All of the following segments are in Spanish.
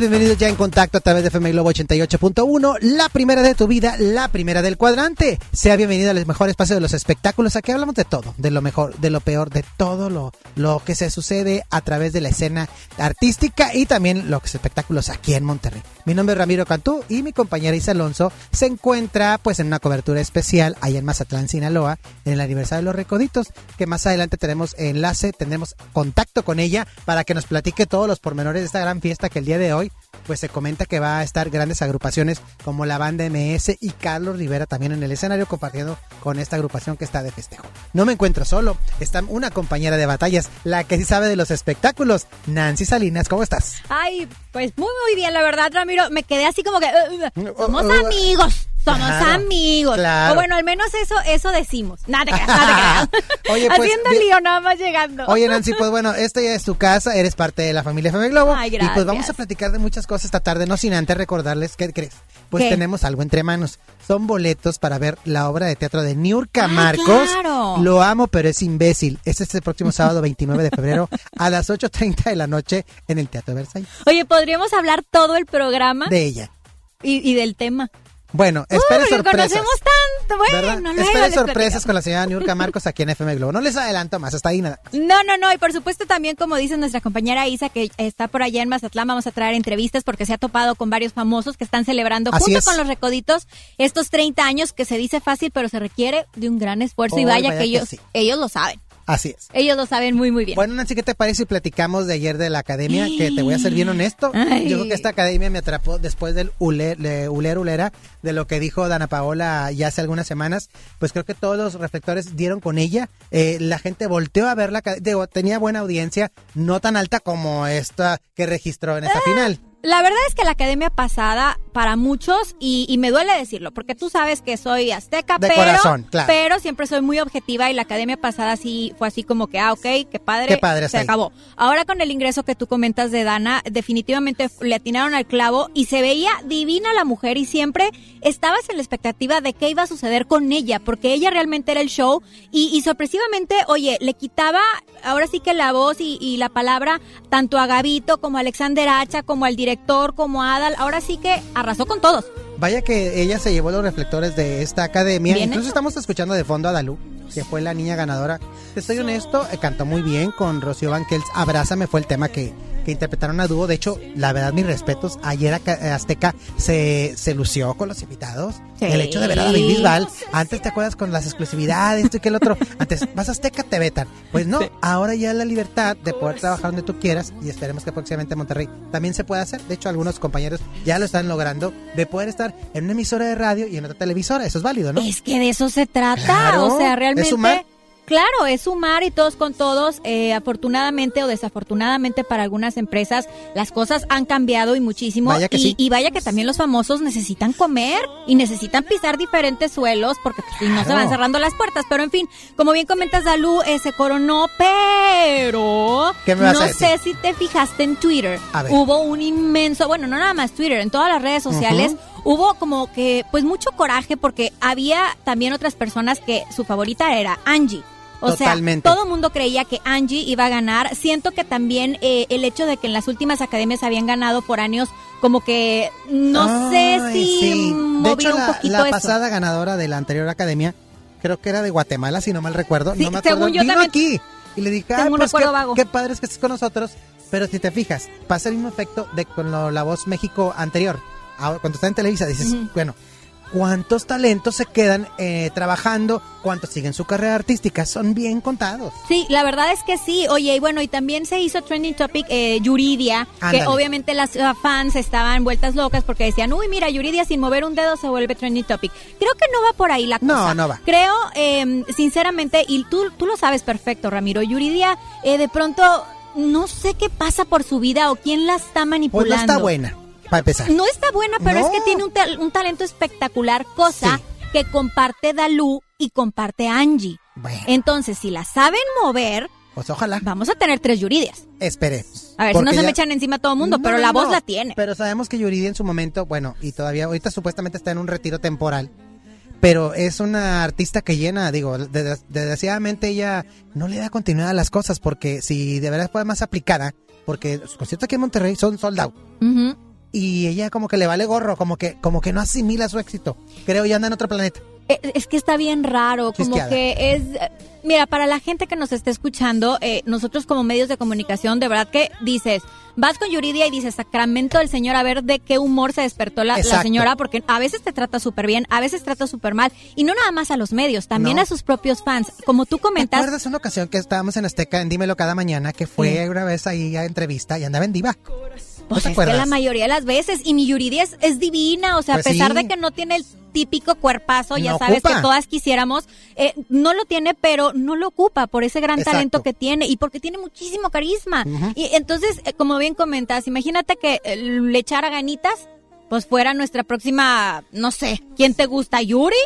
bienvenidos ya en contacto a través de FM Globo 88.1, la primera de tu vida, la primera del cuadrante. Sea bienvenido al mejor espacio de los espectáculos. Aquí hablamos de todo, de lo mejor, de lo peor, de todo lo, lo que se sucede a través de la escena artística y también los espectáculos aquí en Monterrey. Mi nombre es Ramiro Cantú y mi compañera Isa Alonso se encuentra pues en una cobertura especial allá en Mazatlán, Sinaloa, en el aniversario de los Recoditos, que más adelante tenemos enlace, tendremos contacto con ella para que nos platique todos los pormenores de esta gran fiesta que el día de hoy pues se comenta que va a estar grandes agrupaciones como la banda MS y Carlos Rivera también en el escenario compartiendo con esta agrupación que está de festejo. No me encuentro solo, está una compañera de batallas, la que sí sabe de los espectáculos, Nancy Salinas, ¿cómo estás? Ay, pues muy muy bien, la verdad, Ramiro, me quedé así como que uh, uh, somos amigos. Somos Claro, amigos. claro. O bueno, al menos eso eso decimos. Nada te creas, nada te creas. Oye, pues, Haciendo bien- lío nada más llegando. Oye, Nancy, pues bueno, esta ya es tu casa, eres parte de la familia FM Globo. Ay, y pues vamos gracias. a platicar de muchas cosas esta tarde, no sin antes recordarles, ¿qué crees? Pues ¿Qué? tenemos algo entre manos. Son boletos para ver la obra de teatro de Niurka Ah, Marcos. claro. Lo amo, pero es imbécil. Es este próximo sábado 29 de febrero a las 8.30 de la noche en el Teatro Versailles. Oye, podríamos hablar todo el programa De ella. y, y del tema. Bueno, espere sorpresas. conocemos tanto. Bueno, Espere sorpresas con la señora Niurka Marcos aquí en FM Globo. No les adelanto más, hasta ahí nada. No, no, no. Y por supuesto también, como dice nuestra compañera Isa, que está por allá en Mazatlán, vamos a traer entrevistas porque se ha topado con varios famosos que están celebrando Así junto es. con los recoditos estos 30 años que se dice fácil, pero se requiere de un gran esfuerzo y Ay, vaya, vaya que que ellos, sí. ellos lo saben. Así es. Ellos lo saben muy, muy bien. Bueno, Nancy, ¿qué te parece si platicamos de ayer de la academia? Que te voy a ser bien honesto. Ay. Yo creo que esta academia me atrapó después del Uler, de Uler Ulera, de lo que dijo Dana Paola ya hace algunas semanas. Pues creo que todos los reflectores dieron con ella. Eh, la gente volteó a verla. Digo, tenía buena audiencia, no tan alta como esta que registró en esta final. La verdad es que la academia pasada, para muchos, y, y me duele decirlo, porque tú sabes que soy azteca, De pero, corazón, claro. pero siempre soy muy objetiva y la academia pasada sí fue así como que, ah, ok, qué padre, Qué padre, se ahí. acabó. Ahora con el ingreso que tú comentas de Dana, definitivamente le atinaron al clavo y se veía divina la mujer y siempre estabas en la expectativa de qué iba a suceder con ella, porque ella realmente era el show y, y sorpresivamente, oye, le quitaba ahora sí que la voz y, y la palabra tanto a Gavito como a Alexander Hacha, como al director, como a Adal, ahora sí que arrasó con todos. Vaya que ella se llevó los reflectores de esta academia. Bien Incluso hecho. estamos escuchando de fondo a Dalú, que fue la niña ganadora. Te estoy honesto, eh, cantó muy bien con Rocío Banquels. Abrázame fue el tema que, que interpretaron a dúo. De hecho, la verdad, mis respetos. Ayer eh, Azteca se, se lució con los invitados. Sí. El hecho de ver a David Bisbal. Antes te acuerdas con las exclusividades, esto y que el otro. Antes vas a Azteca, te vetan. Pues no, ahora ya la libertad de poder trabajar donde tú quieras y esperemos que próximamente en Monterrey también se pueda hacer. De hecho, algunos compañeros ya lo están logrando de poder estar en una emisora de radio y en otra televisora. Eso es válido, ¿no? Es que de eso se trata, Claro, o sea, realmente... Claro, es sumar y todos con todos. Eh, afortunadamente o desafortunadamente para algunas empresas las cosas han cambiado y muchísimo. Vaya que y, sí. y vaya que también los famosos necesitan comer y necesitan pisar diferentes suelos porque pues, si no se van cerrando las puertas. Pero en fin, como bien comentas, Dalú eh, se coronó, pero ¿Qué me vas no a decir? sé si te fijaste en Twitter. A ver. Hubo un inmenso, bueno, no nada más Twitter, en todas las redes sociales hubo como que pues mucho coraje porque había también otras personas que su favorita era Angie. O Totalmente. sea, todo el mundo creía que Angie iba a ganar. Siento que también eh, el hecho de que en las últimas academias habían ganado por años, como que no sé Ay, si sí. De hecho, un la, poquito la eso. pasada ganadora de la anterior academia, creo que era de Guatemala, si no mal recuerdo. Sí, no me acuerdo. según yo Vino también aquí. Y le dije, tengo ah, pues qué, vago. qué padre es que estés con nosotros. Pero si te fijas, pasa el mismo efecto de con lo- la voz México anterior. Ahora, cuando está en Televisa, dices, bueno, ¿cuántos talentos se quedan eh, trabajando? ¿Cuántos siguen su carrera artística? Son bien contados. Sí, la verdad es que sí. Oye, y bueno, y también se hizo trending topic eh, Yuridia, Ándale. que obviamente las fans estaban vueltas locas porque decían, uy, mira, Yuridia sin mover un dedo se vuelve trending topic. Creo que no va por ahí la No, cosa. no va. Creo, eh, sinceramente, y tú, tú lo sabes perfecto, Ramiro, Yuridia eh, de pronto no sé qué pasa por su vida o quién la está Pues manipulando. no está buena, para empezar. No está buena, pero No. es que tiene un, tal- un talento espectacular, cosa Sí. que comparte Dalú y comparte Angie. Bueno, Entonces, si la saben mover, pues ojalá. vamos a tener tres Yuridias. Esperemos. A ver, si no se ya- me echan encima a todo el mundo, No, pero no, la voz la tiene. Pero sabemos que Yuridia en su momento, bueno, y todavía ahorita supuestamente está en un retiro temporal. Pero es una artista que llena, digo, desgraciadamente ella no le da continuidad a las cosas porque si de verdad fuera más aplicada, porque sus conciertos aquí en Monterrey son sold out. Y ella como que le vale gorro, como que, como que no asimila su éxito. Creo ya anda en otro planeta. Eh, Es que está bien raro, como que es... Mira, para la gente que nos está escuchando, eh, nosotros como medios de comunicación, de verdad que dices, vas con Yuridia y dices, Sacramento del Señor, a ver de qué humor se despertó la, señora, porque a veces te trata súper bien, a veces trata súper mal, y no nada más a los medios, también No. a sus propios fans. Como tú ¿Te comentas, acuerdas una ocasión que estábamos en Azteca en Dímelo cada mañana que fue Sí. una vez ahí a entrevista y andaba en diva? Pues es que la mayoría de las veces. Y mi Yuridia es, es divina. O sea, Pues a pesar sí. de que no tiene el típico cuerpazo, ya No sabes ocupa. que todas quisiéramos, eh, no lo tiene, pero no lo ocupa por ese gran Exacto. talento que tiene y porque tiene muchísimo carisma. Y entonces, eh, como bien comentas, imagínate que eh, le echara ganitas, pues fuera nuestra próxima, no sé, ¿quién te gusta? ¿Yuri?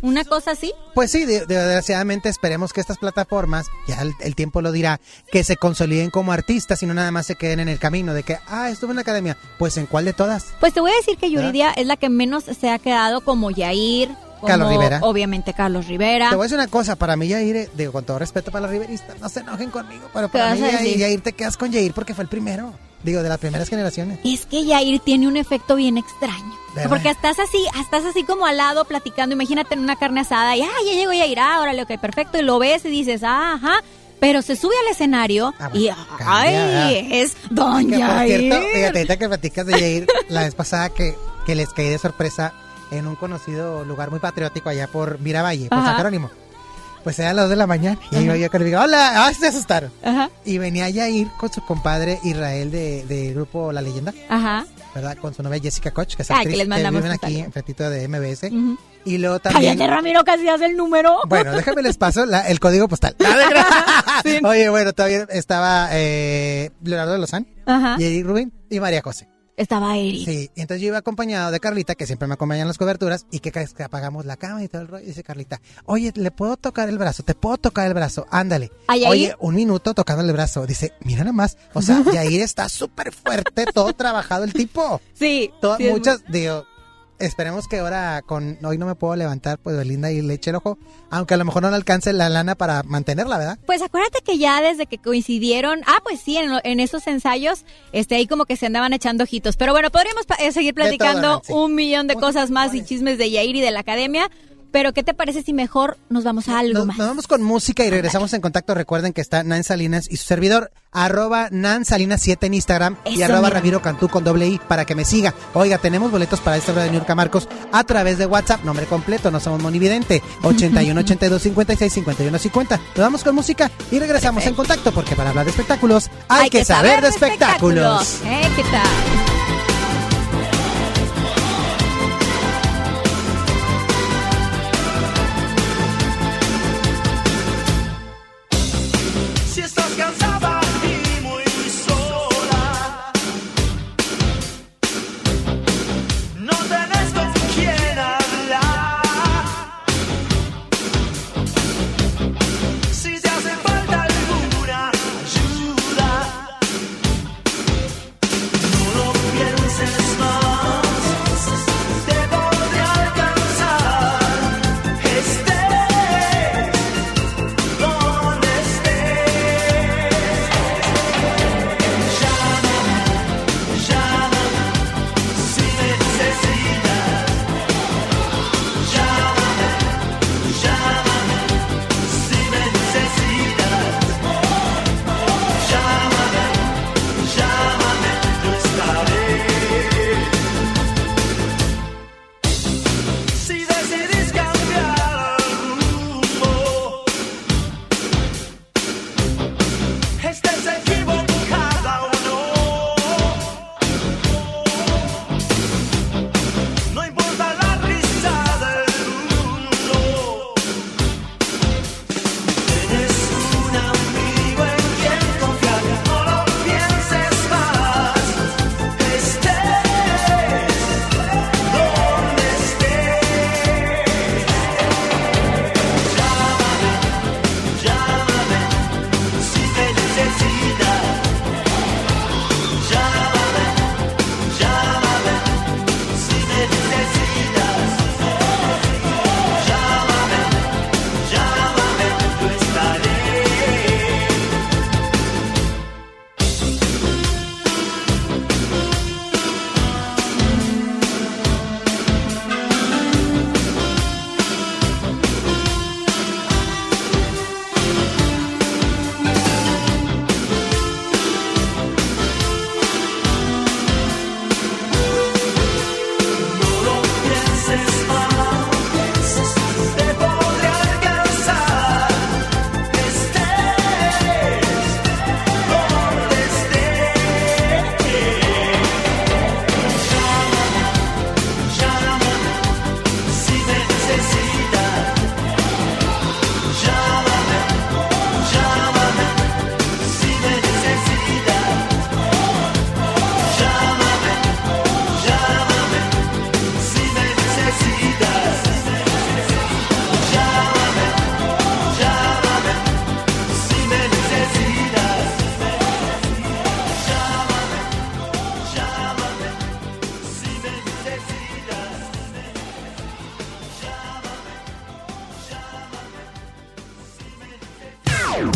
¿Una cosa así? Pues sí, de- desgraciadamente esperemos que estas plataformas, ya el, el tiempo lo dirá, que se consoliden como artistas y no nada más se queden en el camino de que, ah, estuve en la academia. Pues en cuál de todas. Pues te voy a decir que Yuridia es la que menos se ha quedado como Yair, como Carlos Rivera. obviamente Carlos Rivera. Te voy a decir una cosa, para mí Yair, eh, digo, con todo respeto para los riveristas, no se enojen conmigo, pero ¿Qué para mí Yair? Yair te quedas con Yair porque fue el primero, digo, de las primeras generaciones. Es que Yair tiene un efecto bien extraño. ¿Verdad? Porque estás así, estás así como al lado platicando, imagínate en una carne asada y, ah, ya llegó Yair, ah, órale, ok, perfecto, y lo ves y dices, ah, ajá, pero se sube al escenario Ah, y, ay, cambia. es Don Que por Yair. cierto, fíjate, ahorita que platicas de Yair, la vez pasada que, que les caí de sorpresa en un conocido lugar muy patriótico allá por Miravalle, por. San Jerónimo. Pues era a las 2 de la mañana y yo con el hola, ah, se asustaron. Ajá, Y venía Yair con su compadre Israel de, del grupo La Leyenda, ajá. ¿verdad? Con su novia Jessica Koch, que es actriz, que les mandamos viven un aquí enfrentito de MBS. ujú. Y luego también... Cállate, Ramiro, casi hace el número. Bueno, déjame les paso la- el código postal. Sí. Oye, bueno, todavía estaba eh, Leonardo de Lozán, Ajá. y Eric Rubin y María José. Estaba Eric. Sí, y entonces yo iba acompañado de Carlita, que siempre me acompaña en las coberturas, y que, que apagamos la cama y todo el rollo. Y dice Carlita, oye, ¿le puedo tocar el brazo? ¿Te puedo tocar el brazo? Ándale. Oye, un minuto tocándole el brazo. Dice, mira nada más. O sea, Yair está súper fuerte, todo trabajado el tipo. Sí. To- sí, es muy- muchas, digo, esperemos que ahora con hoy no me puedo levantar, pues Belinda y le eche el ojo, aunque a lo mejor no le alcance la lana para mantenerla, ¿verdad? Pues acuérdate que ya desde que coincidieron, ah, pues sí, en, en esos ensayos, este, ahí como que se andaban echando ojitos. Pero bueno, podríamos pa- eh, seguir todo, platicando un millón de cosas más y chismes de Yair y de la academia. Pero ¿qué te parece si mejor nos vamos a algo Nos, más? nos vamos con música y regresamos en contacto. Recuerden que está Nan Salinas y su servidor, arroba Nan Salinas 7 en Instagram y arroba mira. Ramiro Cantú con doble I para que me siga. Oiga, tenemos boletos para esta obra de Niurka Marcos a través de WhatsApp, nombre completo, no somos monividente, 81 82 56 51 50. Nos vamos con música y regresamos en contacto porque para hablar de espectáculos hay, que, saber de espectáculos. ¿Eh? ¿Qué tal?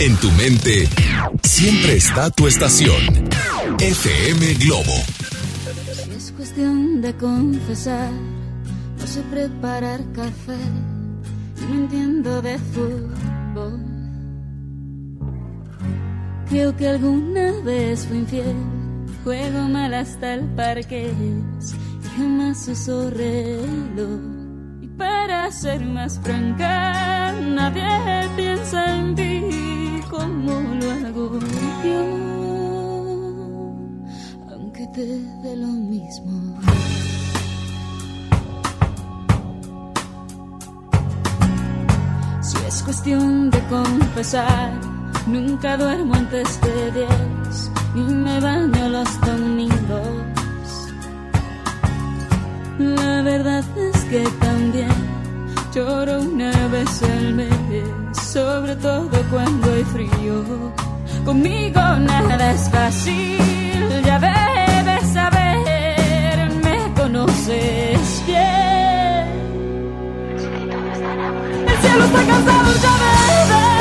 En tu mente, siempre está tu estación. FM Globo. Si es cuestión de confesar, no sé preparar café, no entiendo de fútbol. Creo que alguna vez fui infiel, juego mal hasta el parque, y jamás uso reloj. Y para ser más franca, nadie piensa en ti como lo hago yo aunque te dé lo mismo. Si es cuestión de confesar, nunca duermo antes de diez y me baño los domingos. La verdad es que también lloro una vez al mes, sobre todo cuando hay frío. Conmigo nada es fácil, ya debes saber, me conoces bien. El cielo está cansado ya de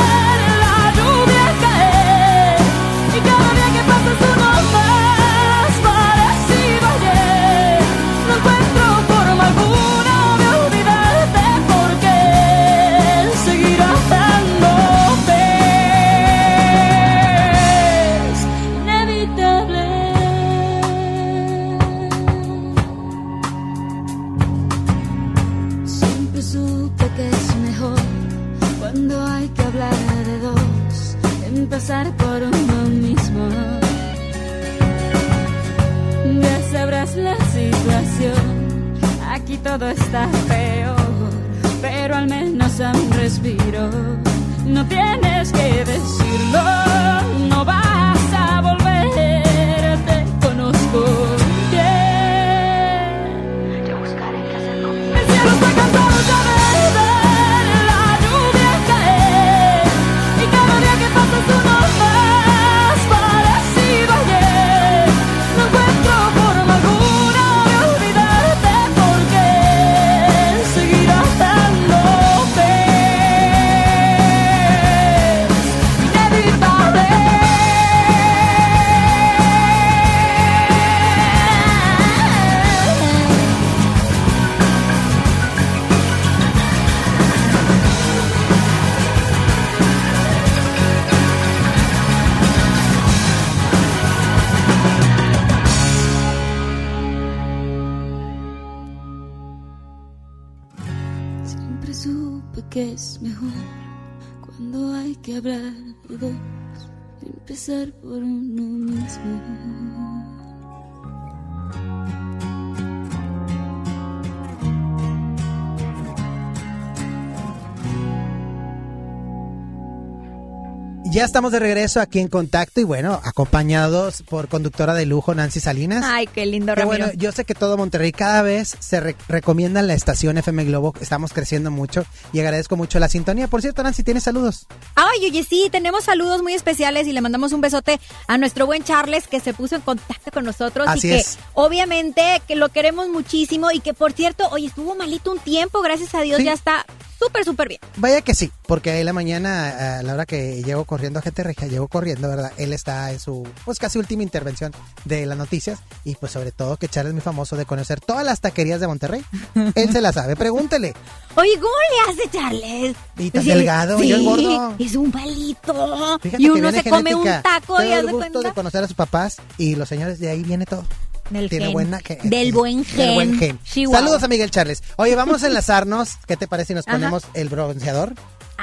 Ya estamos de regreso aquí en contacto y bueno, acompañados por conductora de lujo Nancy Salinas. Ay, qué lindo, Que Ramiro. bueno, yo sé que todo Monterrey cada vez se re- recomienda la estación FM Globo. Estamos creciendo mucho y agradezco mucho la sintonía. Por cierto, Nancy, ¿tienes saludos? Ay, oye, sí, tenemos saludos muy especiales y le mandamos un besote a nuestro buen Charles que se puso en contacto con nosotros Así y que es. obviamente que lo queremos muchísimo y que por cierto, oye, estuvo malito un tiempo, gracias a Dios Sí. ya está súper, súper bien. Vaya que sí, porque ahí la mañana, a la hora que llego corriendo a gente regia, llego corriendo, ¿verdad? Él está en su, pues casi última intervención de las noticias y pues sobre todo que Charles es muy famoso de conocer todas las taquerías de Monterrey. Él se la sabe, pregúntele. Oye, ¿cómo le hace Charles? Y tan delgado, yo engordo. Es un palito. Fíjate y uno se come un genética. taco y Tengo haz el gusto cuenta. de conocer a sus papás y los señores de ahí viene todo. Del Tiene gen. buena gen- Del buen gen. Del buen gen. Chihuahua. Saludos a Miguel Charles. Oye, vamos a enlazarnos. ¿Qué te parece si nos Ajá. ponemos el bronceador?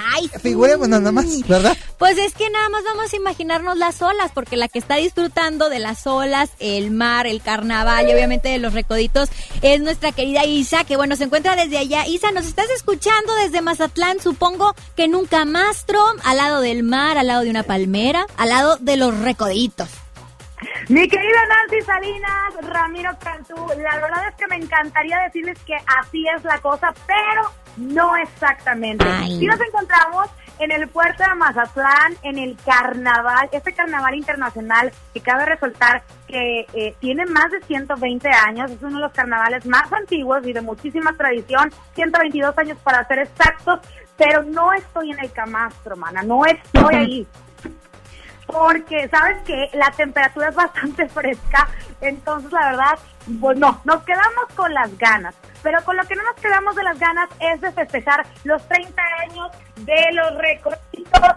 Ay, Figuremos nada más, ¿verdad? Pues es que nada más vamos a imaginarnos las olas, porque la que está disfrutando de las olas, el mar, el carnaval y obviamente de los recoditos es nuestra querida Isa, que bueno, se encuentra desde allá. Isa, nos estás escuchando desde Mazatlán, supongo que nunca Mastro, al lado del mar, al lado de una palmera, al lado de los recoditos. Mi querida Nancy Salinas, Ramiro Cantú, la verdad es que me encantaría decirles que así es la cosa, pero no exactamente. Si nos encontramos en el puerto de Mazatlán, en el carnaval, este carnaval internacional que cabe resaltar que eh, tiene más de 120 años, es uno de los carnavales más antiguos y de muchísima tradición, 122 años para ser exactos, pero no estoy en el camastro, mana, no estoy ahí. Porque sabes que la temperatura es bastante fresca, entonces la verdad, pues no, nos quedamos con las ganas. Pero con lo que no nos quedamos de las ganas es de festejar los 30 años de los recorridos.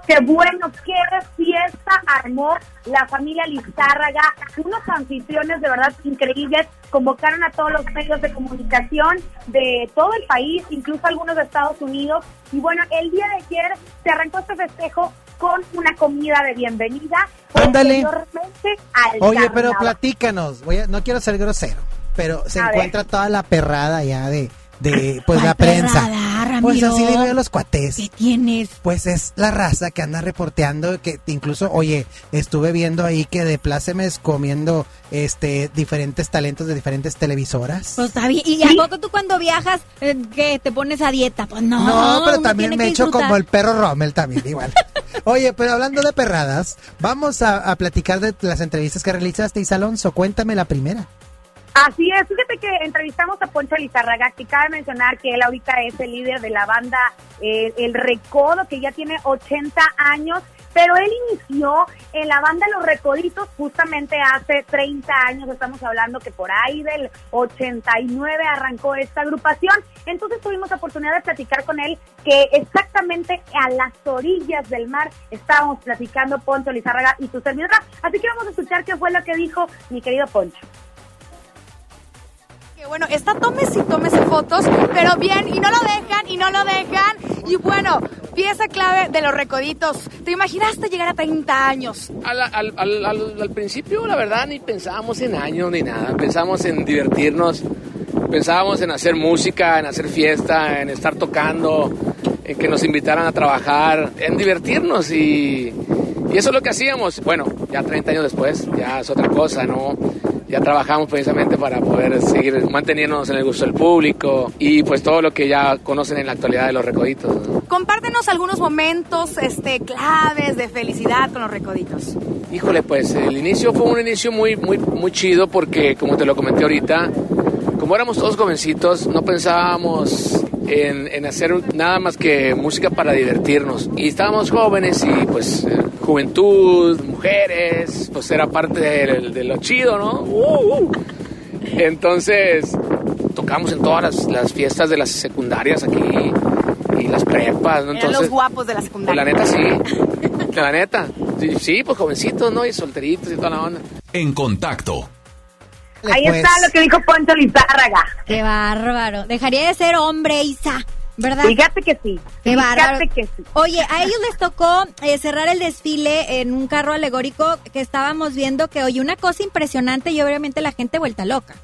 Qué bueno, qué fiesta armó la familia Lizárraga. Unos anfitriones de verdad increíbles. Convocaron a todos los medios de comunicación de todo el país, incluso algunos de Estados Unidos. Y bueno, el día de ayer se arrancó este festejo con una comida de bienvenida. Ándale. posteriormente al Oye, pero platícanos, voy a- no quiero ser grosero, pero se A ver. encuentra toda la perrada ya de, de pues ¿Cuál la prensa. pues así le a los cuates. ¿Qué tienes? Pues es la raza que anda reporteando que incluso, oye, estuve viendo ahí que de plácemes comiendo este diferentes talentos de diferentes televisoras. Pues está bien. ¿Y a poco tú cuando viajas, eh, que te pones a dieta? Pues no. No, pero también me echo como el perro Rommel también, igual. Oye, pero hablando de perradas, vamos a, a platicar de las entrevistas que realizaste, Isa Alonso. Cuéntame la primera. Así es, fíjate que entrevistamos a Poncho Lizarraga, que cabe mencionar que él ahorita es el líder de la banda eh, El Recodo, que ya tiene 80 años, pero él inició en la banda Los Recoditos justamente hace 30 años, estamos hablando que por ahí del 89 arrancó esta agrupación, entonces tuvimos la oportunidad de platicar con él que exactamente a las orillas del mar estábamos platicando Poncho Lizarraga y tu servidora, así que vamos a escuchar qué fue lo que dijo mi querido Poncho. Bueno, está tómese y tómese fotos, pero bien, y no lo dejan, y no lo dejan. Y bueno, pieza clave de los recoditos. ¿Te imaginaste llegar a 30 años? Al principio, la verdad, ni pensábamos en años ni nada. Pensábamos en divertirnos, pensábamos en hacer música, en hacer fiesta, en estar tocando, en que nos invitaran a trabajar, en divertirnos y, y eso es lo que hacíamos. Bueno, ya 30 años después, ya es otra cosa, ¿no? Ya trabajamos precisamente para poder seguir manteniéndonos en el gusto del público y pues todo lo que ya conocen en la actualidad de los recoditos. ¿no? Compártenos algunos momentos este, claves de felicidad con los recoditos. Híjole, pues el inicio fue un inicio muy, muy, muy chido porque, como te lo comenté ahorita, como éramos todos jovencitos, no pensábamos en, en hacer nada más que música para divertirnos. Y estábamos jóvenes y pues eh, juventud, mujeres, pues era parte de, de lo chido, ¿no? Uh, uh. Entonces, tocamos en todas las, las fiestas de las secundarias aquí y las prepas, ¿no? Eran los guapos de la pues secundaria. la neta sí. La neta. Sí, Sí, pues jovencitos, ¿no? Y solteritos y toda la onda. En contacto. Ahí Pues, está lo que dijo Poncho Lizárraga. Qué bárbaro. Dejaría de ser hombre, Isa. ¿Verdad? Fíjate que sí. Qué bárbaro. Fíjate que sí. Oye, a ellos les tocó eh, cerrar el desfile en un carro alegórico que estábamos viendo que, oye, una cosa impresionante y obviamente la gente vuelta loca.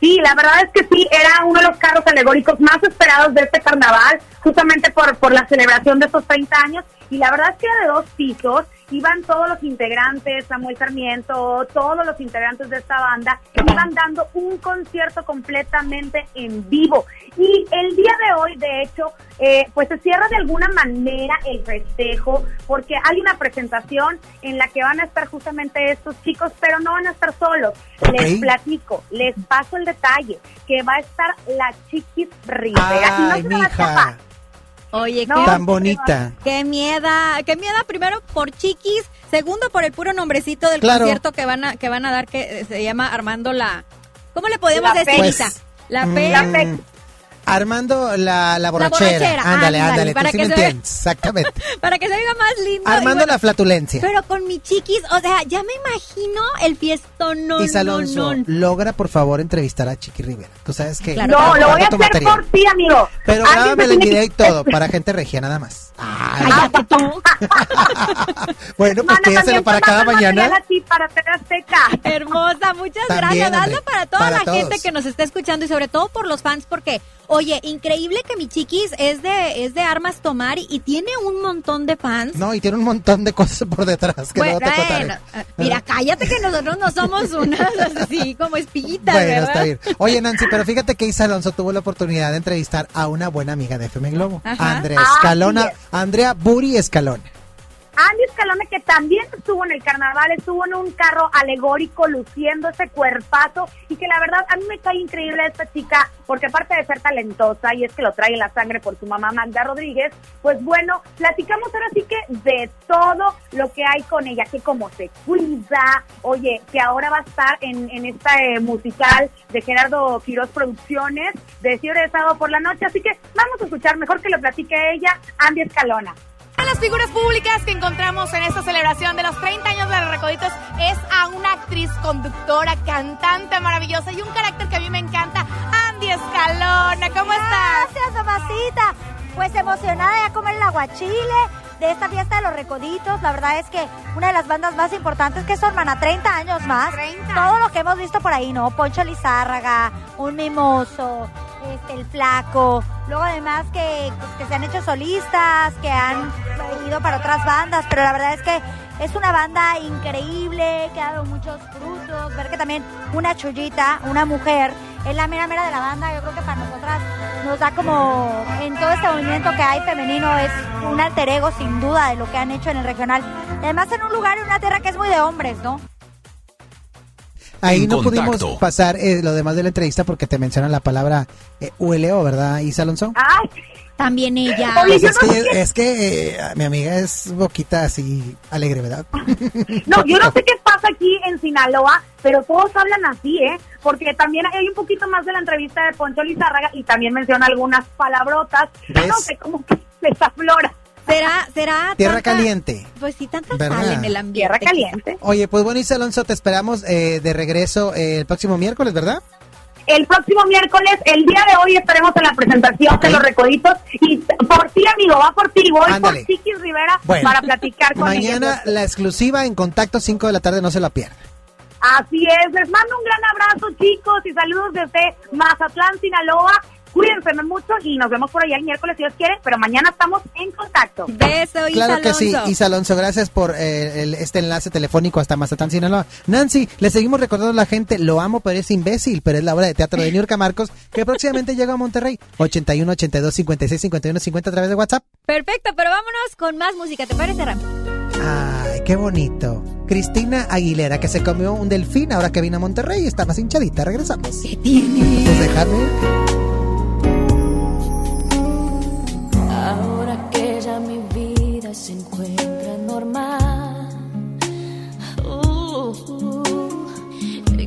Sí, la verdad es que sí, era uno de los carros alegóricos más esperados de este carnaval, justamente por, por la celebración de estos 30 años. Y la verdad es que era de dos pisos, iban todos los integrantes, Samuel Sarmiento, todos los integrantes de esta banda, iban dando un concierto completamente en vivo. Y el día de hoy, de hecho, eh, pues se cierra de alguna manera el festejo, porque hay una presentación en la que van a estar justamente estos chicos, pero no van a estar solos. Les platico, les paso el detalle, que va a estar la Chiquis Rivera. y no Ay, se me va a mija. Oye, No, qué, tan bonita. qué mieda, qué mieda primero por Chiquis, segundo por el puro nombrecito del Claro. concierto que van a que van a dar que eh, se llama Armando la ¿Cómo le podemos La decir? La Mm. La Pex. Armando la, la borrachera. borrachera, Ándale, ándale, ándale. tú para sí que me vea- entiendes. Exactamente. Para que se oiga más lindo. Armando bueno, la flatulencia. Pero con mi chiquis, o sea, ya me imagino el fiestón, no, Isa no, Alonso, no. logra por favor entrevistar a Chiqui Rivera. Tú sabes que. Claro. No, lo voy a hacer material. por ti, amigo. Pero grábame la idea que- y todo, para gente regia nada más. Ay, Cállate tú. bueno, pues Mana, pídaselo para cada mañana. a ti para Azteca. Hermosa, muchas También, gracias. Hazlo para toda para la todos. gente que nos está escuchando y sobre todo por los fans, porque, oye, increíble que mi chiquis es de, es de armas tomar y, y tiene un montón de fans. No, y tiene un montón de cosas por detrás que Bueno, luego te contaré. bueno, eh, mira, cállate que nosotros no somos unas así como espillitas, Bueno, ¿verdad? está bien. Oye, Nancy, pero fíjate que Isa Alonso tuvo la oportunidad de entrevistar a una buena amiga de FM Globo, Ajá. Andrea Ah, sí. Andrea Buri Escalona. Andy Escalona, que también estuvo en el carnaval, estuvo en un carro alegórico luciendo ese cuerpazo y que la verdad a mí me cae increíble esta chica porque aparte de ser talentosa y es que lo trae en la sangre por su mamá Magda Rodríguez, pues bueno, platicamos ahora sí que de todo lo que hay con ella, que cómo se cuida, oye, que ahora va a estar en, en esta eh, musical de Gerardo Quiroz Producciones de Ciudad de Sábado por la Noche, así que vamos a escuchar mejor que lo platique ella, Andy Escalona. De las figuras públicas que encontramos en esta celebración de los 30 años de los Recoditos es a una actriz, conductora, cantante maravillosa y un carácter que a mí me encanta, Andy Escalona. ¿Cómo estás? Gracias, mamacita. Pues emocionada ya comer el aguachile de esta fiesta de los recoditos. La verdad es que una de las bandas más importantes que son, hermana, 30 años más. 30. Todo lo que hemos visto por ahí, ¿no? Poncho Lizárraga, un mimoso, este, el flaco. Luego además que, que se han hecho solistas, que han ido para otras bandas, pero la verdad es que es una banda increíble, que ha dado muchos frutos. Ver que también una chullita, una mujer, es la mera mera de la banda. Yo creo que para nosotras nos da como en todo este movimiento que hay femenino es un alter ego sin duda de lo que han hecho en el regional. Además en un lugar, en una tierra que es muy de hombres, ¿no? Ahí En no pudimos pasar eh, lo demás de la entrevista porque te mencionan la palabra eh, ULO, ¿verdad, Isa Alonso? Ay, También ella. Oye, Pues es no que, sé- es que eh, mi amiga es boquita así alegre, ¿verdad? No, yo no sé qué pasa aquí en Sinaloa, pero todos hablan así, ¿eh? Porque también hay un poquito más de la entrevista de Poncho Lizárraga y también menciona algunas palabrotas. ¿Ves? No sé, como que les aflora. ¿Será, será Tierra tanta- caliente. Pues sí, tanta ¿Verdad? sal en el ambiente. Tierra caliente. Oye, pues bueno, Isa Alonso, te esperamos eh, de regreso eh, el próximo miércoles, ¿verdad? El próximo miércoles, el día de hoy, estaremos en la presentación de Ok. los recoditos. Y por ti, amigo, va por ti. Voy Ándale. por Chiquis Rivera Bueno. para platicar con Mañana ellos. la exclusiva en contacto 5 de la tarde, no se la pierdan. Así es. Les mando un gran abrazo, chicos, y saludos desde Mazatlán, Sinaloa. Cuídense mucho y nos vemos por allá el miércoles si Dios quiere, pero mañana estamos en contacto. Beso, Isa Claro que Alonso. sí, Isa Alonso, gracias por eh, el- este enlace telefónico hasta Mazatlán, Sinaloa. Nancy, le seguimos recordando a la gente, lo amo, pero es imbécil, pero es la obra de teatro de Niurka Marcos, que próximamente llega a Monterrey. 81 82 56 51 50 a través de WhatsApp. Perfecto, pero vámonos con más música. ¿Te parece, Ram? Ay, qué bonito. Cristina Aguilera, que se comió un delfín ahora que vino a Monterrey, está más hinchadita. Regresamos. ¿Qué tiene? Pues dejarme.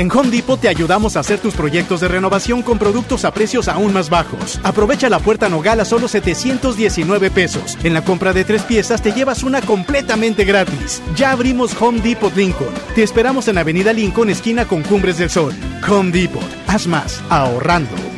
En Home Depot te ayudamos a hacer tus proyectos de renovación con productos a precios aún más bajos. Aprovecha la puerta Nogal a solo 719 pesos. En la compra de tres piezas te llevas una completamente gratis. Ya abrimos Home Depot Lincoln. Te esperamos en Avenida Lincoln, esquina con Cumbres del Sol. Home Depot. Haz más, ahorrando.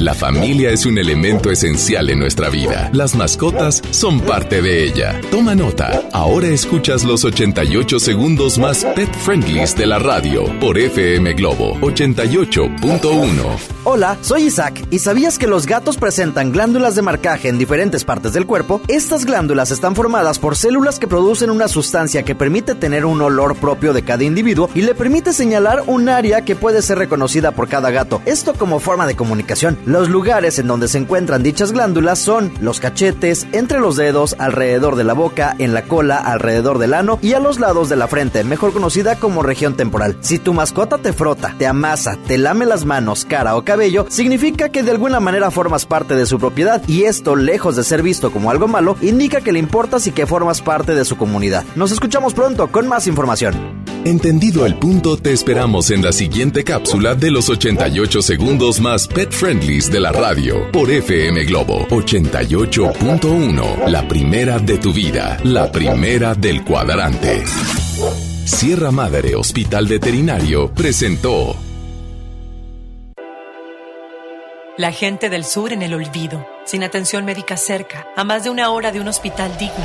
La familia es un elemento esencial en nuestra vida. Las mascotas son parte de ella. Toma nota. Ahora escuchas los 88 segundos más pet friendlies de la radio por FM Globo 88.1. Hola, soy Isaac. ¿Y sabías que los gatos presentan glándulas de marcaje en diferentes partes del cuerpo? Estas glándulas están formadas por células que producen una sustancia que permite tener un olor propio de cada individuo y le permite señalar un área que puede ser reconocida por cada gato. Esto como forma de comunicación. Los lugares en donde se encuentran dichas glándulas son los cachetes, entre los dedos, alrededor de la boca, en la cola, alrededor del ano y a los lados de la frente, mejor conocida como región temporal. Si tu mascota te frota, te amasa, te lame las manos, cara o cabello, significa que de alguna manera formas parte de su propiedad y esto, lejos de ser visto como algo malo, indica que le importas y que formas parte de su comunidad. Nos escuchamos pronto con más información. Entendido el punto, te esperamos en la siguiente cápsula de los 88 segundos más pet friendlies de la radio por FM Globo 88.1. La primera de tu vida, la primera del cuadrante. Sierra Madre Hospital Veterinario presentó. La gente del sur en el olvido, sin atención médica cerca, a más de una hora de un hospital digno.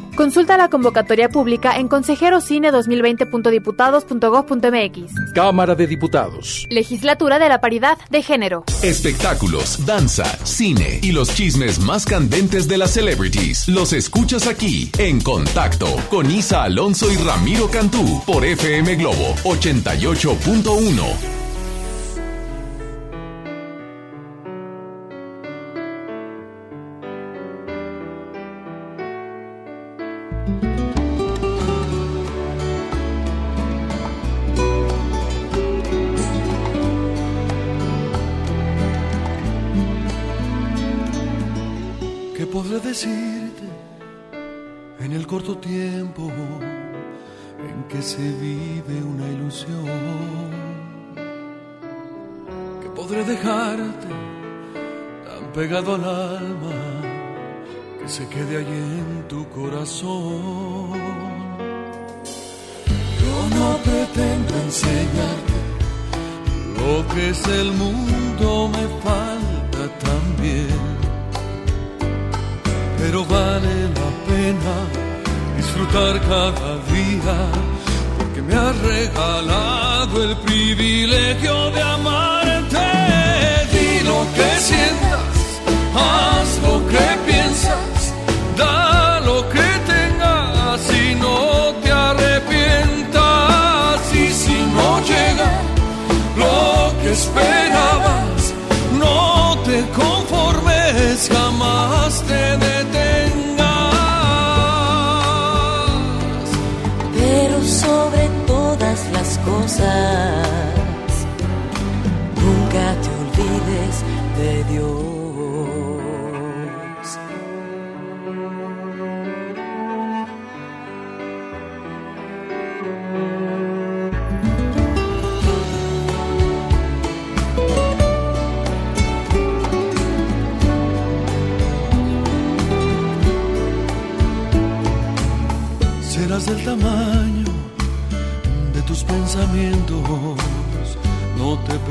Consulta la convocatoria pública en consejerocine2020.diputados.gov.mx. Cámara de Diputados. Legislatura de la Paridad de Género. Espectáculos, danza, cine y los chismes más candentes de las celebrities. Los escuchas aquí en Contacto con Isa Alonso y Ramiro Cantú por FM Globo 88.1. ¿Qué podré decirte en el corto tiempo en que se vive una ilusión? ¿Qué podré dejarte tan pegado al alma se quede allí en tu corazón? Yo no pretendo enseñarte lo que es el mundo, me falta también pero vale la pena disfrutar cada día porque me has regalado el privilegio de amarte. Di lo que sientas, haz lo que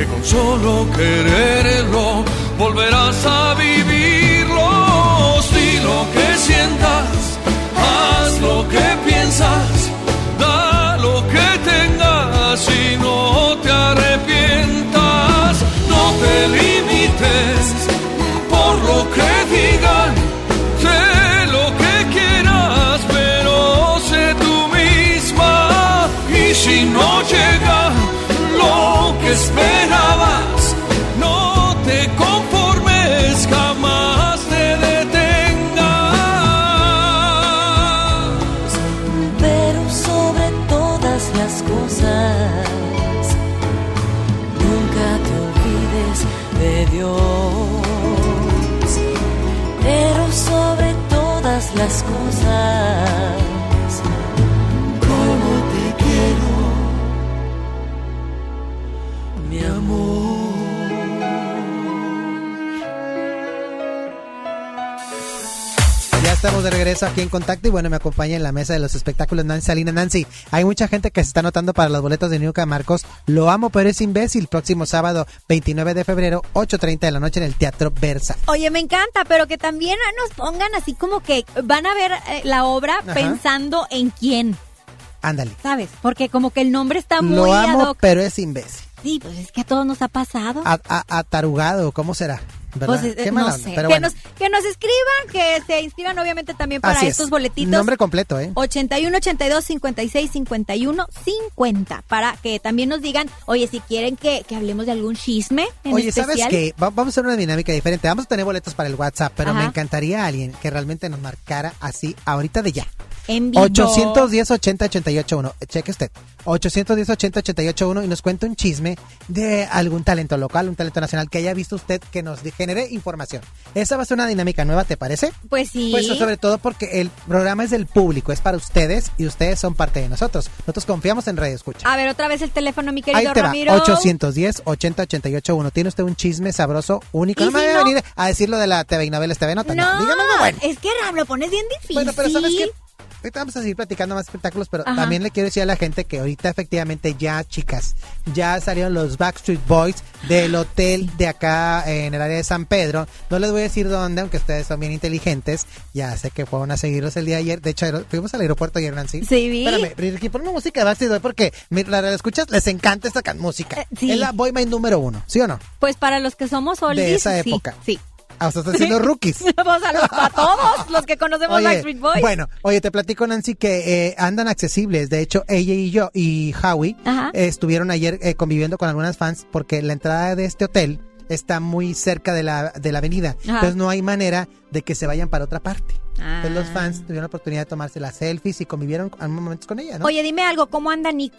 que con solo quererlo volverás a vivirlos. Di lo que sientas, haz lo que piensas, da lo que tengas y no te arrepientas. No te limites por lo que digan, sé lo que quieras, pero sé tú misma. Y si no llega lo que esperabas, mi amor. Ya estamos de regreso aquí en Contacto y bueno, me acompaña en la mesa de los espectáculos Nancy Salina. Nancy, hay mucha gente que se está anotando para los boletos de Niuca Marcos. Lo amo, pero es imbécil. Próximo sábado, 29 de febrero, 8.30 de la noche en el Teatro Versa. Oye, me encanta, pero que también nos pongan así como que van a ver eh, la obra Ajá. pensando en quién, Ándale. ¿sabes? Porque como que el nombre está muy Lo amo, ad hoc. pero es imbécil. Sí, pues es que a todos nos ha pasado. A- a- atarugado, ¿cómo será? ¿Verdad? Pues, eh, Qué mala no onda, sé. pero que, bueno. nos, que nos escriban, que se inscriban obviamente también para Así es. estos boletitos. Nombre completo, ¿eh? 81 82 56 51 50 para que también nos digan, oye, si quieren que, que hablemos de algún chisme en Oye, ¿sabes qué? Va- vamos a hacer una dinámica diferente. Vamos a tener boletos para el WhatsApp, pero Ajá. me encantaría alguien que realmente nos marcara así ahorita de ya. En vivo. 810-80-881. Cheque usted. 810-80-881 y nos cuenta un chisme de algún talento local, un talento nacional que haya visto usted que nos genere información. Esa va a ser una dinámica nueva, ¿te parece? Pues sí. Pues sobre todo porque el programa es del público, es para ustedes y ustedes son parte de nosotros. Nosotros confiamos en Radio Escucha. A ver, otra vez el teléfono, mi Ahí querido te va, Ramiro. 810-80-881. ¿Tiene usted un chisme sabroso, único? ¿Y No me vaya a venir a decirlo de la TV y novelas TV Nota. No, No, dígame algo bueno. es que Ram, lo pones bien difícil. Bueno, pero ¿sabes qué? Ahorita vamos a seguir platicando más espectáculos, pero Ajá. también le quiero decir a la gente que ahorita efectivamente ya, chicas, ya salieron los Backstreet Boys del hotel de acá en el área de San Pedro. No les voy a decir dónde, aunque ustedes son bien inteligentes. Ya sé que fueron a seguirlos el día de ayer. De hecho, fuimos al aeropuerto ayer, Nancy. Sí, vi. Espérame, Ricky, pon una música de Backstreet Boys porque mira, la escuchas, les encanta esta música. Eh, sí. Es la boy band número uno, ¿sí o no? Pues para los que somos oldies, de esa sí, época. Sí. Hasta están siendo rookies. Vamos a, los, a todos los que conocemos Oye, Backstreet Boys. Bueno, oye, te platico, Nancy, que eh, andan accesibles. De hecho, ella y yo y Howie eh, estuvieron ayer eh, conviviendo con algunas fans porque la entrada de este hotel está muy cerca de la, de la avenida. Ajá. Entonces no hay manera de que se vayan para otra parte. Entonces los Ah. fans tuvieron la oportunidad de tomarse las selfies y convivieron algunos momentos con ella, ¿no? Oye, dime algo, ¿cómo anda Nick?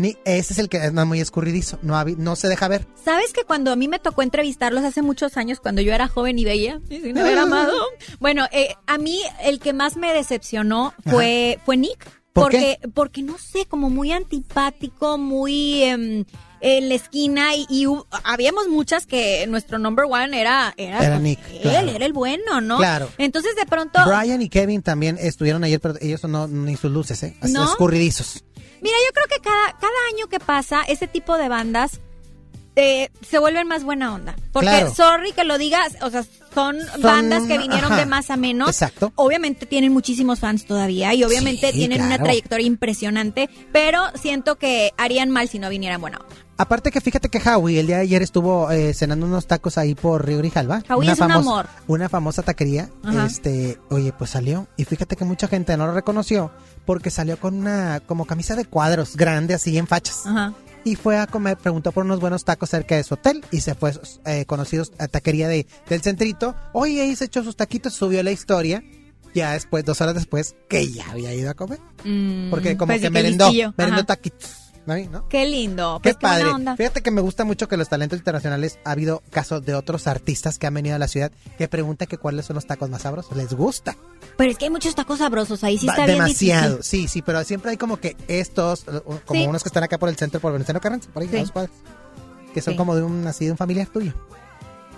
Ni, ese es el que es muy escurridizo, no, no se deja ver. ¿Sabes que cuando a mí me tocó entrevistarlos hace muchos años, cuando yo era joven y y sin haber amado? Bueno, eh, a mí el que más me decepcionó fue, fue Nick. ¿Por porque, porque no sé, como muy antipático, muy em, en la esquina y, y hu- habíamos muchas que nuestro number one era, era, Era pues, Nick, él, claro. era el bueno, ¿no? Claro. Entonces de pronto, Brian y Kevin también estuvieron ayer, pero ellos no ni sus luces, ¿eh? Así ¿No? escurridizos. Mira, yo creo que cada, cada año que pasa, ese tipo de bandas eh, se vuelven más buena onda. Porque, Claro. sorry que lo digas, o sea, son, Son- bandas que vinieron ajá. de más a menos. Exacto. Obviamente tienen muchísimos fans todavía y obviamente Sí, tienen una trayectoria impresionante, pero siento que harían mal si no vinieran buena onda. Aparte que fíjate que Howie el día de ayer estuvo eh, cenando unos tacos ahí por Río Grijalva. Howie es un amor. Una famosa taquería. Ajá. Este, oye, pues salió. Y fíjate que mucha gente no lo reconoció porque salió con una como camisa de cuadros grande así en fachas. Ajá. Y fue a comer, preguntó por unos buenos tacos cerca de su hotel y se fue eh, conocidos a taquería de, del centrito. Oye, ahí se echó sus taquitos, subió la historia. Ya después, dos horas después, que ya había ido a comer. Mm, Porque como pues que merendó, merendó taquitos. ¿No? ¿no? Qué lindo. Qué Pues qué padre. onda. Fíjate que me gusta mucho que los talentos internacionales ha habido casos de otros artistas que han venido a la ciudad que preguntan que cuáles son los tacos más sabrosos. Les gusta. Pero es que hay muchos tacos sabrosos ahí, sí está demasiado. Sí, sí, pero siempre hay como que estos, como Sí. unos que están acá por el centro, por Venezuela Carranza, por ahí, Sí. a dos cuadras, que son Sí. como de un así de un familiar tuyo.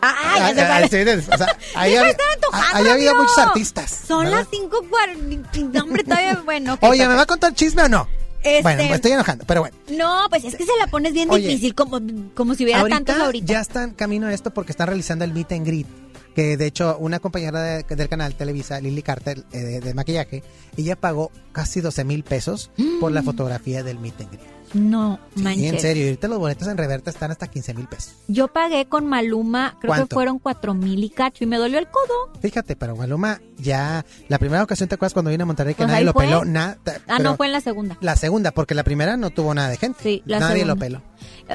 Ah, ya Ah, sé ah, es. sí, o sea, ahí Ya me ha- estaba antojando, ahí ha habido muchos artistas. Son ¿verdad? las 5.40. Hombre, todavía, bueno. Oye, ¿me va a contar chisme o no? Este- Bueno, me estoy enojando, pero bueno. No, pues es que se la pones bien Oye, difícil, como, como si hubiera ahorita tantos ahorita. ya están camino a esto porque están realizando el meet and greet. Que de hecho, una compañera de- del canal Televisa, Lily Carter, eh, de, de maquillaje, ella pagó casi 12 mil pesos por la fotografía del meet and greet. No, Sí, manches. en serio, ahorita los boletos en reverta están hasta 15 mil pesos. Yo pagué con Maluma, creo que fueron cuatro mil y cacho, y me dolió el codo. Fíjate, pero Maluma ya, la primera ocasión, ¿te acuerdas cuando vino a Monterrey que Pues nadie lo fue. peló? Nada. Ah, no, fue en la segunda. La segunda, porque la primera no tuvo nada de gente. Sí, la nadie segunda. lo peló.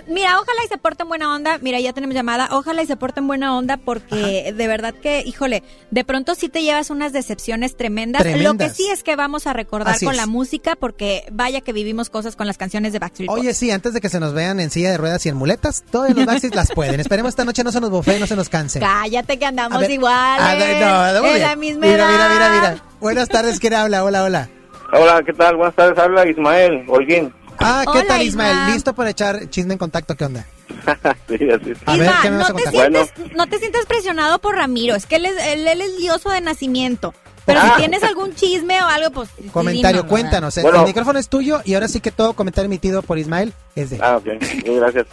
Mira, ojalá y se porten buena onda. Mira, ya tenemos llamada. Ojalá y se porten buena onda porque de verdad que, híjole, de pronto sí te llevas unas decepciones tremendas. Lo que sí es que vamos a recordar Así con es. la música porque vaya que vivimos cosas con las canciones de Backstreet Boys. Oye, sí, antes de que se nos vean en silla de ruedas y en muletas, todos los Backstreet las pueden. Esperemos esta noche no se nos bufee, no se nos canse. Cállate que andamos ver, igual. a ver, no, en bien. la misma mira, edad. mira, mira, mira. Buenas tardes, ¿quién habla? Hola, hola. Hola, ¿qué tal? Buenas tardes, habla Ismael Holguín. Ah, ¿qué Hola, tal, Ismael? Isma. ¿Listo para echar chisme en contacto? ¿Qué onda? sí, así es. A ver, Isma, ¿qué me vas a no, te contar? sientes, no te sientas presionado por Ramiro. Es que él es, él, él es lioso de nacimiento. Pero Ah. si tienes algún chisme o algo, pues. sí, Comentario, dinos, cuéntanos. El- Bueno. El micrófono es tuyo y ahora sí que todo comentario emitido por Ismael es de. Ah, ok, sí, gracias.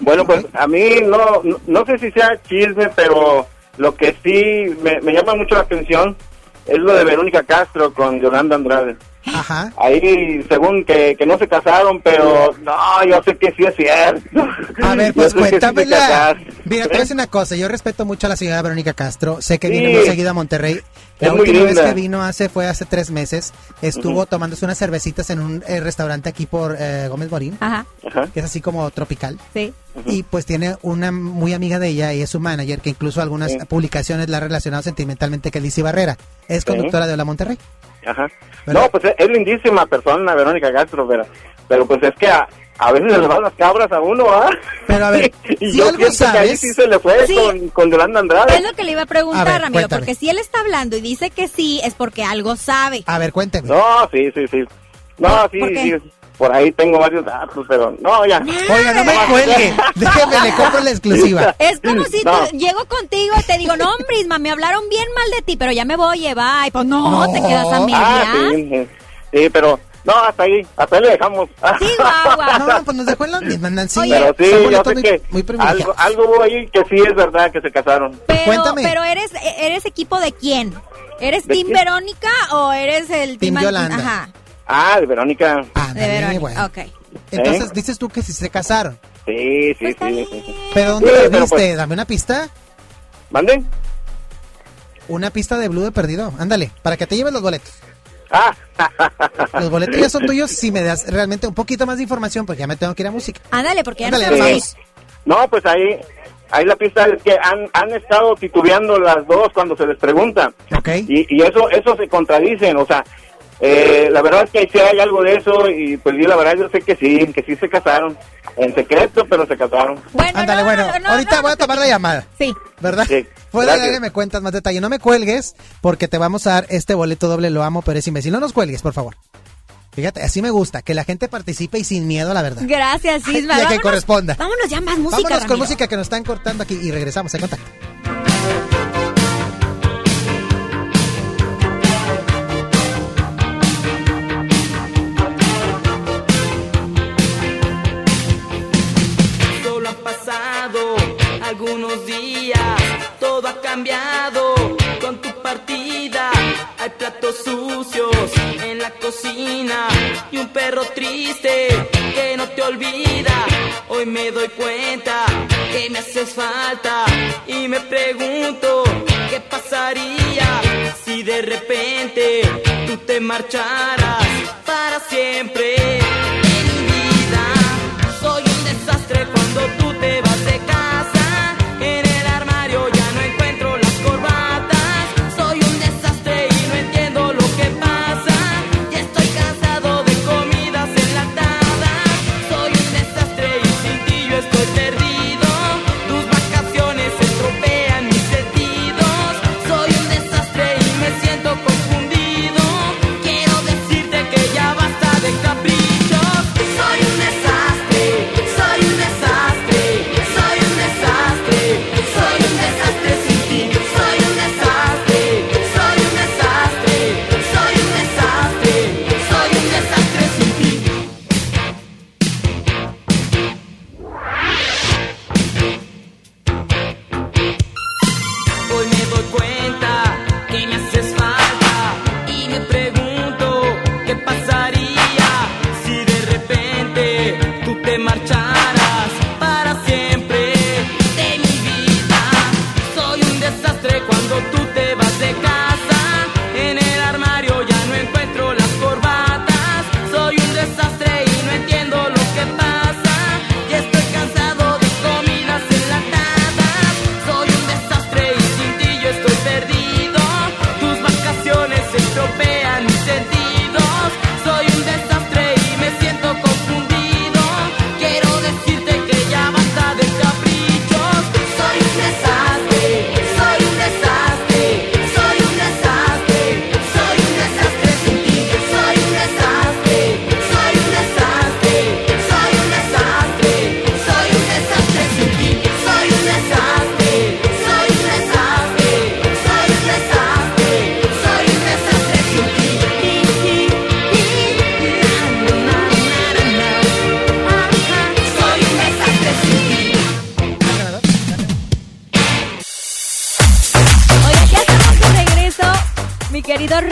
Bueno, pues a mí no, no, no sé si sea chisme, pero lo que sí me, me llama mucho la atención es lo de Verónica Castro con Yolanda Andrade. Ajá. Ahí, según que, que no se casaron, pero no, yo sé que sí es cierto. A ver, pues sí cuéntamela. casaste. Mira, te voy a decir una cosa. Yo respeto mucho a la señora Verónica Castro. Sé que Sí. viene muy seguido a Monterrey. La Es muy última vez que vino hace fue hace tres meses. Estuvo Ujú. tomándose unas cervecitas en un eh, restaurante aquí por eh, Gómez Morín, Ajá, Ajá. que es así como tropical. sí. Y pues tiene una muy amiga de ella y es su manager, que incluso algunas Sí. publicaciones la ha relacionado sentimentalmente, que es Lizzy Barrera. Es Sí. conductora de Hola Monterrey. Ajá. No, pues es, es lindísima persona, Verónica Castro, pero, pero pues es que a, a veces se le van las cabras a uno, ¿ah? Pero a ver, y si yo algo pienso que ahí sí se le fue Sí. con, con Yolanda Andrade. Es lo que le iba a preguntar, A ver, Ramiro, cuéntame. porque si él está hablando y dice que sí, es porque algo sabe. A ver, cuénteme. No, sí, sí, sí. No, sí, sí. Por ahí tengo varios datos, pero no, ya. Oiga, no me cuelgue. Déjeme, le compro la exclusiva. Es como si No. tú- llego contigo y te digo, no, hombre, Isma, me hablaron bien mal de ti, pero ya me voy, bye. Pues no, te quedas a medias. Ah, sí, sí, sí, pero no, hasta ahí, hasta ahí le dejamos. Sí, guagua. No, pues nos dejó en la misma, Nancy. pero sí, yo sé muy- que muy algo, algo hubo ahí que sí es verdad que se casaron. Pero, Cuéntame. pero eres, eres equipo de quién? ¿Eres ¿De Team quién? Verónica o eres el Team Team, Yolanda. Ajá, Ah, de Verónica. de Ándale, Verónica. bueno. Ok. Entonces ¿Eh? dices tú que si se casaron. Sí, sí, sí, sí, sí. ¿Pero dónde Sí, viste? pues- Dame una pista. ¿Mande? Una pista de Blue de perdido. Ándale, para que te lleves los boletos. Ah, Los boletos ya son tuyos si me das realmente un poquito más de información porque ya me tengo que ir a música. Ándale, porque ya Ándale, no sabemos. vamos. No, pues ahí, ahí la pista es que han, han estado titubeando las dos cuando se les pregunta. Ok. Y, y eso, eso se contradicen, o sea, eh, la verdad es que sí hay algo de eso y pues yo la verdad yo sé que sí, que sí se casaron. En secreto, pero se casaron. Bueno, Ándale, no, bueno. no, no, ahorita no, voy a tomar la llamada. Sí. ¿Verdad? Sí, Fuera de gracias. aire me cuentas más detalle. No me cuelgues porque te vamos a dar este boleto doble. Lo amo, pero es imbécil. No nos cuelgues, por favor. Fíjate, así me gusta. Que la gente participe y sin miedo, la verdad. Gracias, Y Isma. a que corresponda. Vámonos ya más música, Vámonos con Ramiro. música que nos están cortando aquí y regresamos en contacto. Y un perro triste que no te olvida. Hoy me doy cuenta que me haces falta y me pregunto qué pasaría si de repente tú te marcharas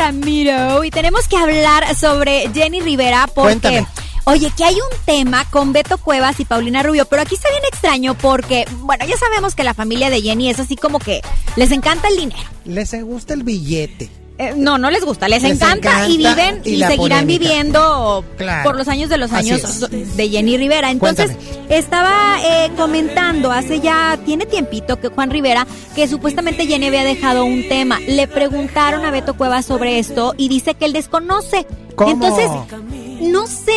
Ramiro, y tenemos que hablar sobre Jenny Rivera porque... Cuéntame. Oye, que hay un tema con Beto Cuevas y Paulina Rubio, pero aquí está bien extraño porque, bueno, ya sabemos que la familia de Jenny es así como que les encanta el dinero. Les gusta el billete. Eh, no, no les gusta, les, Les encanta, y viven y seguirán polémica. viviendo Claro. por los años de los años de Jenny Rivera. Entonces, estaba eh, comentando hace ya, tiene tiempito que Juan Rivera, que supuestamente Jenny había dejado un tema. Le preguntaron a Beto Cuevas sobre esto y dice que él desconoce. ¿Cómo? Entonces, no sé,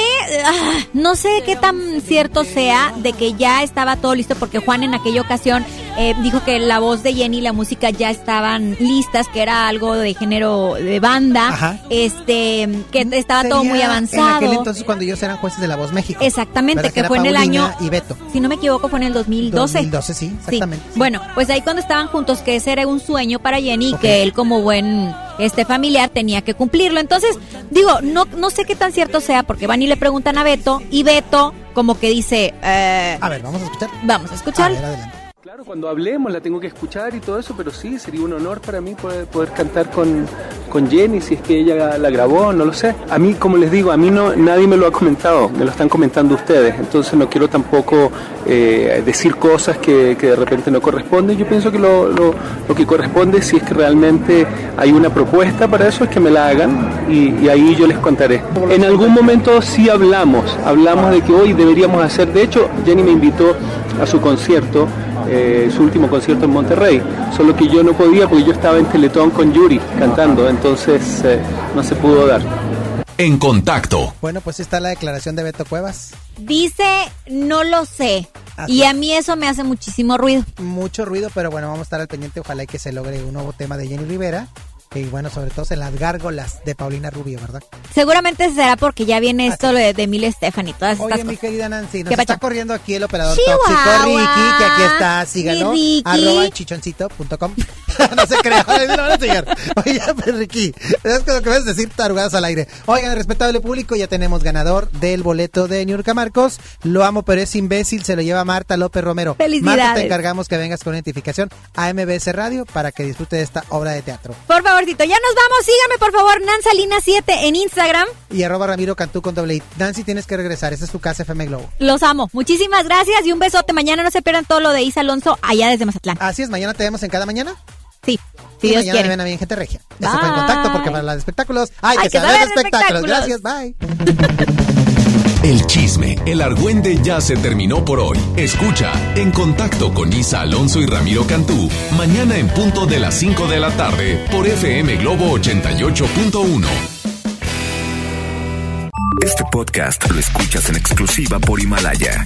ah, no sé qué tan cierto sea de que ya estaba todo listo porque Juan en aquella ocasión eh, dijo que la voz de Jenny y la música ya estaban listas, que era algo de género de banda, Ajá. este, que estaba todo muy En avanzado. aquel entonces cuando ellos eran jueces de La Voz México. Exactamente, que, fue en el año, Y Beto. si no me equivoco, fue en el 2012. 2012, sí, exactamente. Bueno, pues ahí cuando estaban juntos, que ese era un sueño para Jenny, y que él como buen este familiar tenía que cumplirlo. Entonces, digo, no, no sé qué tan cierto sea, porque van y le preguntan a Beto, y Beto como que dice... eh, a ver, vamos a escuchar. Vamos a escuchar. Claro, cuando hablemos la tengo que escuchar y todo eso, pero sí, sería un honor para mí poder, cantar con, con Jenny, si es que ella la grabó, no lo sé. A mí, como les digo, a mí no nadie me lo ha comentado, me lo están comentando ustedes, entonces no quiero tampoco eh, decir cosas que, que de repente no corresponden. Yo pienso que lo, lo, que corresponde, si es que realmente hay una propuesta para eso, es que me la hagan y ahí yo les contaré. En algún momento sí hablamos, hablamos de que hoy deberíamos hacer, de hecho, Jenny me invitó a su concierto eh, su último concierto en Monterrey, solo que yo no podía porque yo estaba en Teletón con Yuri cantando, entonces eh, no se pudo dar. En contacto. Bueno, pues está la declaración de Beto Cuevas. Dice, no lo sé. Así Y a mí eso me hace muchísimo ruido. Mucho ruido, pero bueno, vamos a estar al pendiente. Ojalá y que se logre un nuevo tema de Jenny Rivera. Y bueno, sobre todo en las gárgolas de Paulina Rubio, ¿verdad? Seguramente será porque ya viene esto de, de Mil Stefan y todas Oye, estas mi cosas. querida Nancy, nos ¿Qué está pacho? corriendo aquí el operador Chihuahua. tóxico Ricky, que aquí está, síganlo, Mi Ricky. arroba chichoncito.com. no se crea, no van a seguir. Oye, pues, Ricky, es que lo que vas a decir tarugadas al aire. Oigan, respetable público, ya tenemos ganador del boleto de Niurka Marcos. Lo amo, pero es imbécil, se lo lleva Marta López Romero. Felicidades. Marta, te encargamos que vengas con identificación a MBS Radio para que disfrute de esta obra de teatro. Por favorcito, ya nos vamos. Sígame, por favor, Nansalina7 en Instagram. Y arroba Ramiro Cantú con doble. Nancy, tienes que regresar, esta es tu casa FM Globo. Los amo. Muchísimas gracias y un besote. Mañana no se pierdan todo lo de Isa Alonso allá desde Mazatlán. Así es, mañana te vemos en cada mañana. Sí, si y Dios mañana quiere. ven a en Gente Regia. Ese fue el Bye. contacto porque para los espectáculos hay, Hay que que saber saber espectáculos. Gracias, bye. El chisme, el argüende ya se terminó por hoy. Escucha En Contacto con Isa Alonso y Ramiro Cantú, mañana en punto de las 5 de la tarde por FM Globo 88.1. Este podcast lo escuchas en exclusiva por Himalaya.